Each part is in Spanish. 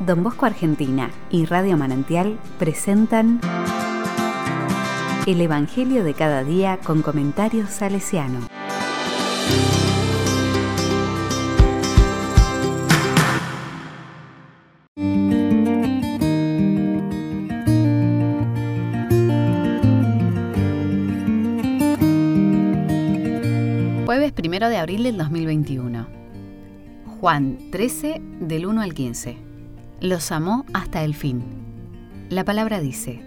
Don Bosco Argentina y Radio Manantial presentan El Evangelio de cada día con comentarios salesiano. Jueves primero de abril del 2021. Juan 13 del 1 al 15. Los amó hasta el fin. La palabra dice,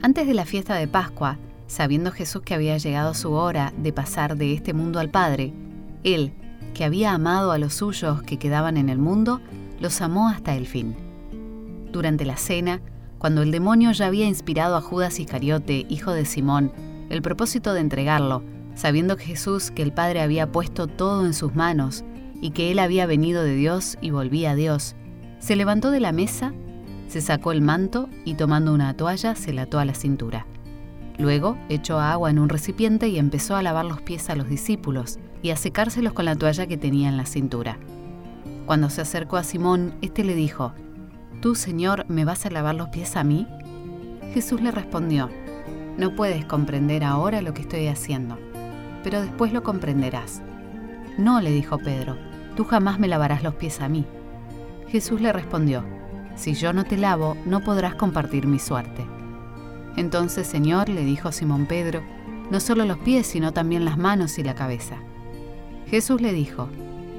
antes de la fiesta de Pascua, sabiendo Jesús que había llegado su hora de pasar de este mundo al Padre, Él, que había amado a los suyos que quedaban en el mundo, los amó hasta el fin. Durante la cena, cuando el demonio ya había inspirado a Judas Iscariote, hijo de Simón, el propósito de entregarlo, sabiendo Jesús que el Padre había puesto todo en sus manos y que él había venido de Dios y volvía a Dios, se levantó de la mesa, se sacó el manto y tomando una toalla se la ató a la cintura. Luego echó agua en un recipiente y empezó a lavar los pies a los discípulos y a secárselos con la toalla que tenía en la cintura. Cuando se acercó a Simón, éste le dijo, ¿Tú, Señor, me vas a lavar los pies a mí? Jesús le respondió, No puedes comprender ahora lo que estoy haciendo pero después lo comprenderás. No, le dijo Pedro, tú jamás me lavarás los pies a mí. Jesús le respondió, si yo no te lavo, no podrás compartir mi suerte. Entonces, Señor, le dijo Simón Pedro, no solo los pies, sino también las manos y la cabeza. Jesús le dijo,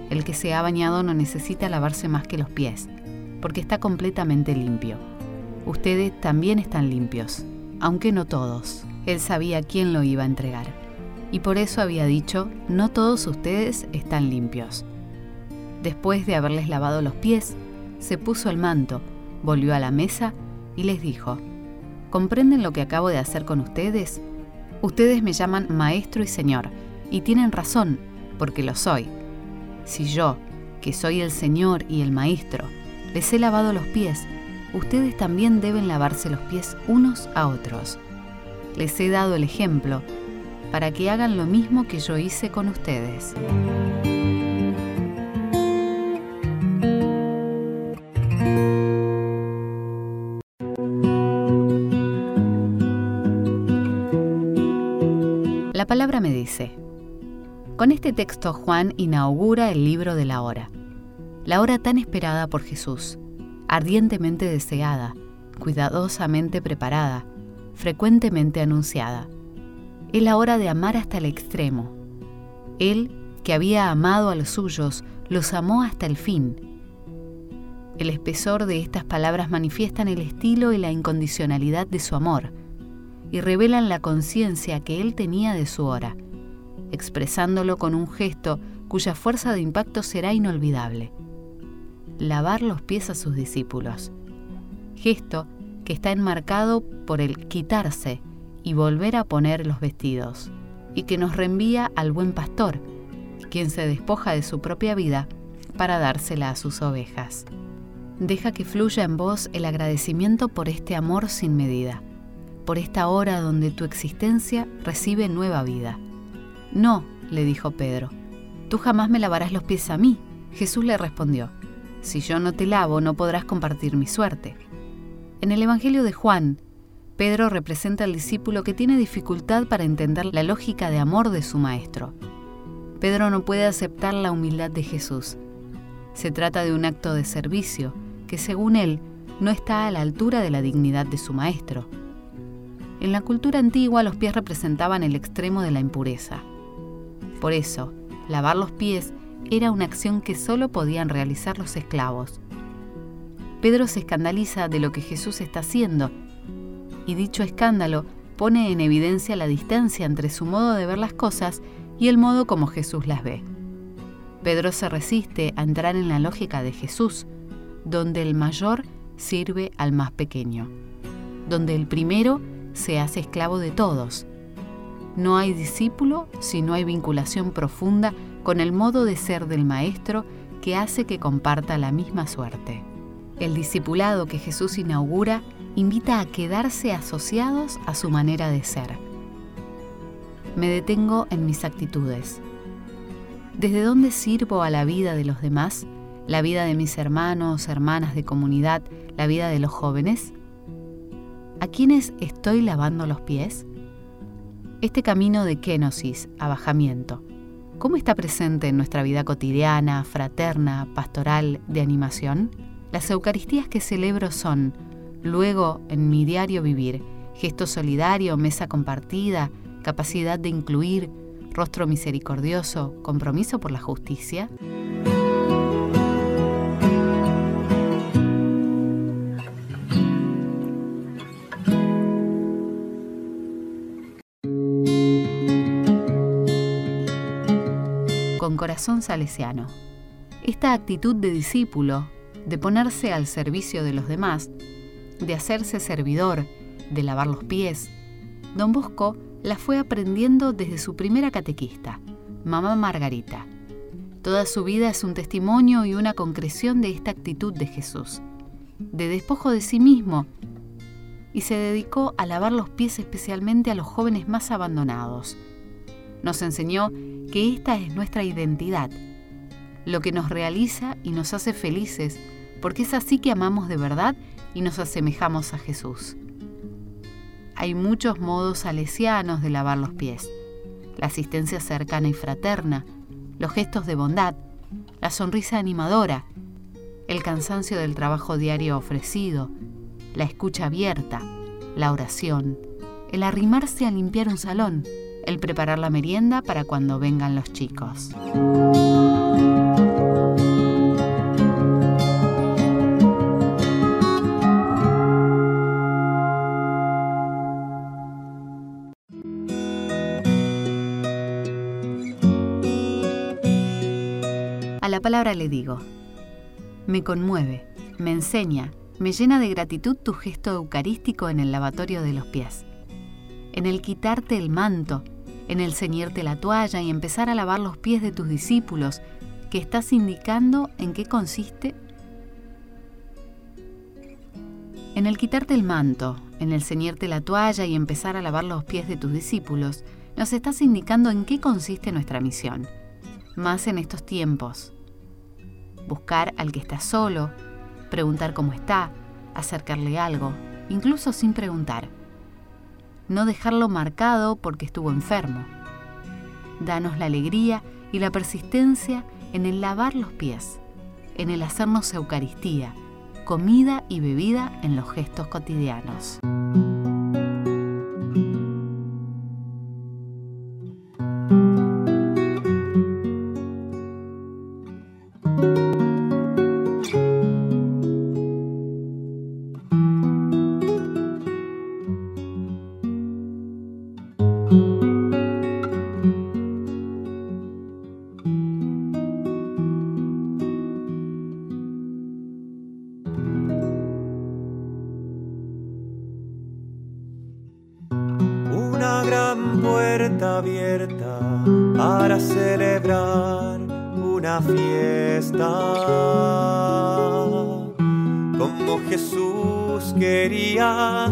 el que se ha bañado no necesita lavarse más que los pies, porque está completamente limpio. Ustedes también están limpios, aunque no todos. Él sabía quién lo iba a entregar y por eso había dicho, no todos ustedes están limpios. Después de haberles lavado los pies, se puso el manto, volvió a la mesa y les dijo, ¿comprenden lo que acabo de hacer con ustedes? Ustedes me llaman maestro y señor, y tienen razón, porque lo soy. Si yo, que soy el señor y el maestro, les he lavado los pies, ustedes también deben lavarse los pies unos a otros. Les he dado el ejemplo, para que hagan lo mismo que yo hice con ustedes. Palabra me dice, con este texto Juan inaugura el libro de la hora, la hora tan esperada por Jesús, ardientemente deseada, cuidadosamente preparada, frecuentemente anunciada es la hora de amar hasta el extremo. Él, que había amado a los suyos, los amó hasta el fin. El espesor de estas palabras manifiestan el estilo y la incondicionalidad de su amor y revelan la conciencia que él tenía de su hora, expresándolo con un gesto cuya fuerza de impacto será inolvidable. Lavar los pies a sus discípulos. Gesto que está enmarcado por el quitarse y volver a poner los vestidos, y que nos reenvía al buen pastor, quien se despoja de su propia vida para dársela a sus ovejas. Deja que fluya en vos el agradecimiento por este amor sin medida, por esta hora donde tu existencia recibe nueva vida. No, le dijo Pedro, tú jamás me lavarás los pies a mí. Jesús le respondió, si yo no te lavo no podrás compartir mi suerte. En el Evangelio de Juan, Pedro representa al discípulo que tiene dificultad para entender la lógica de amor de su maestro. Pedro no puede aceptar la humildad de Jesús. Se trata de un acto de servicio que, según él, no está a la altura de la dignidad de su maestro. En la cultura antigua los pies representaban el extremo de la impureza. Por eso, lavar los pies era una acción que solo podían realizar los esclavos. Pedro se escandaliza de lo que Jesús está haciendo y dicho escándalo pone en evidencia la distancia entre su modo de ver las cosas y el modo como Jesús las ve. Pedro se resiste a entrar en la lógica de Jesús, donde el mayor sirve al más pequeño, donde el primero se hace esclavo de todos. No hay discípulo si no hay vinculación profunda con el modo de ser del Maestro que hace que comparta la misma suerte. El discipulado que Jesús inaugura invita a quedarse asociados a su manera de ser. Me detengo en mis actitudes. ¿Desde dónde sirvo a la vida de los demás la vida de mis hermanos, hermanas de comunidad, la vida de los jóvenes? ¿A quiénes estoy lavando los pies? Este camino de kenosis, abajamiento, ¿cómo está presente en nuestra vida cotidiana, fraterna, pastoral, de animación? Las Eucaristías que celebro son, luego, en mi diario vivir, gesto solidario, mesa compartida, capacidad de incluir, rostro misericordioso, compromiso por la justicia? Con corazón salesiano. Esta actitud de discípulo, de ponerse al servicio de los demás, de hacerse servidor, de lavar los pies, don Bosco la fue aprendiendo desde su primera catequista, mamá Margarita. Toda su vida es un testimonio y una concreción de esta actitud de Jesús, de despojo de sí mismo, y se dedicó a lavar los pies especialmente a los jóvenes más abandonados. Nos enseñó que esta es nuestra identidad, lo que nos realiza y nos hace felices, porque es así que amamos de verdad y nos asemejamos a Jesús hay muchos modos salesianos de lavar los pies. La asistencia cercana y fraterna, los gestos de bondad, la sonrisa animadora, el cansancio del trabajo diario ofrecido, la escucha abierta, la oración, el arrimarse a limpiar un salón, el preparar la merienda para cuando vengan los chicos. la palabra le digo. Me conmueve, me enseña, me llena de gratitud tu gesto eucarístico en el lavatorio de los pies. En el quitarte el manto, en el ceñirte la toalla y empezar a lavar los pies de tus discípulos, que estás indicando en qué consiste. En el quitarte el manto, en el ceñirte la toalla y empezar a lavar los pies de tus discípulos, nos estás indicando en qué consiste nuestra misión, más en estos tiempos, buscar al que está solo, preguntar cómo está, acercarle algo, incluso sin preguntar. No dejarlo marcado porque estuvo enfermo. Danos la alegría y la persistencia en el lavar los pies, en el hacernos Eucaristía, comida y bebida en los gestos cotidianos. Abierta para celebrar una fiesta. Como Jesús quería,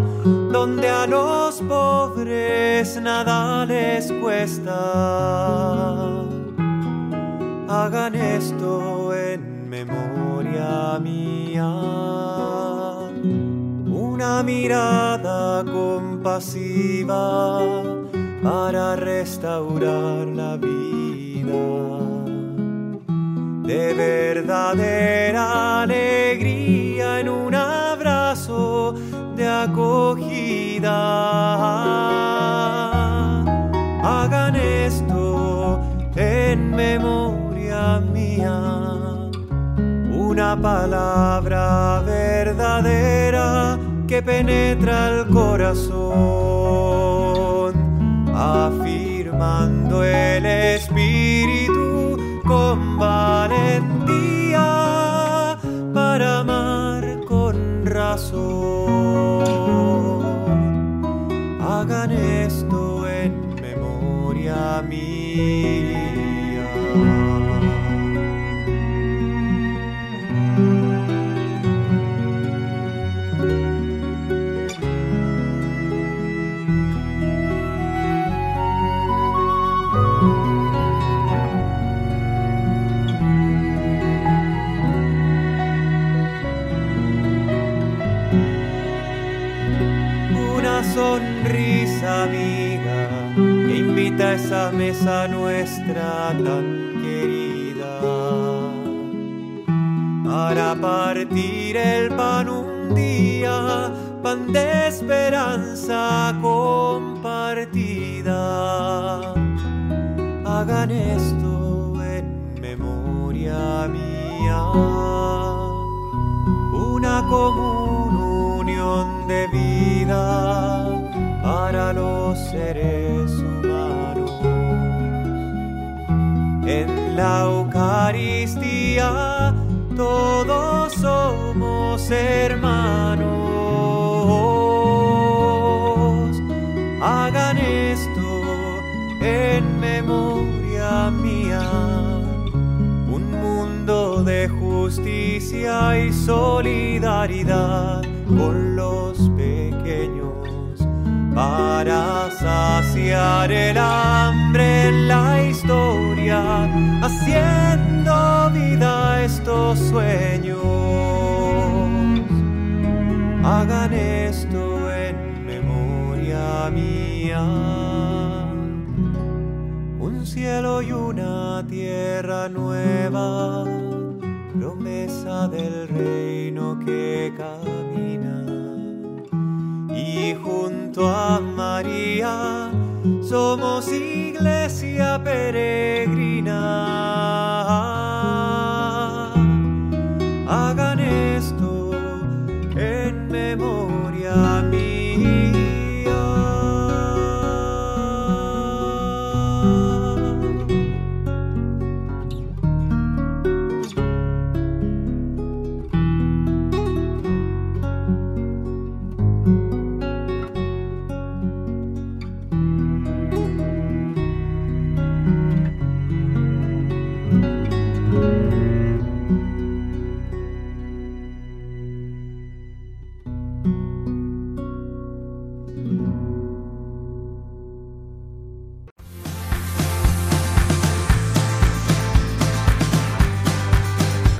donde a los pobres nada les cuesta. Hagan esto en memoria mía. Una mirada compasiva para restaurar la vida. De verdadera alegría en un abrazo de acogida. Hagan esto en memoria mía. Una palabra verdadera que penetra el corazón afirmando el espíritu con valentía para amar con razón. Hagan esto en memoria mía. Sonrisa amiga que invita a esa mesa nuestra tan querida para partir el pan un día, pan de esperanza compartida. Hagan esto la Eucaristía todos somos hermanos. Hagan esto en memoria mía. Un mundo de justicia y solidaridad con los pequeños para saciar el hambre estos sueños. Hagan esto en memoria mía. Un cielo y una tierra nueva, promesa del reino que camina. Y junto a María somos iglesia peregrina.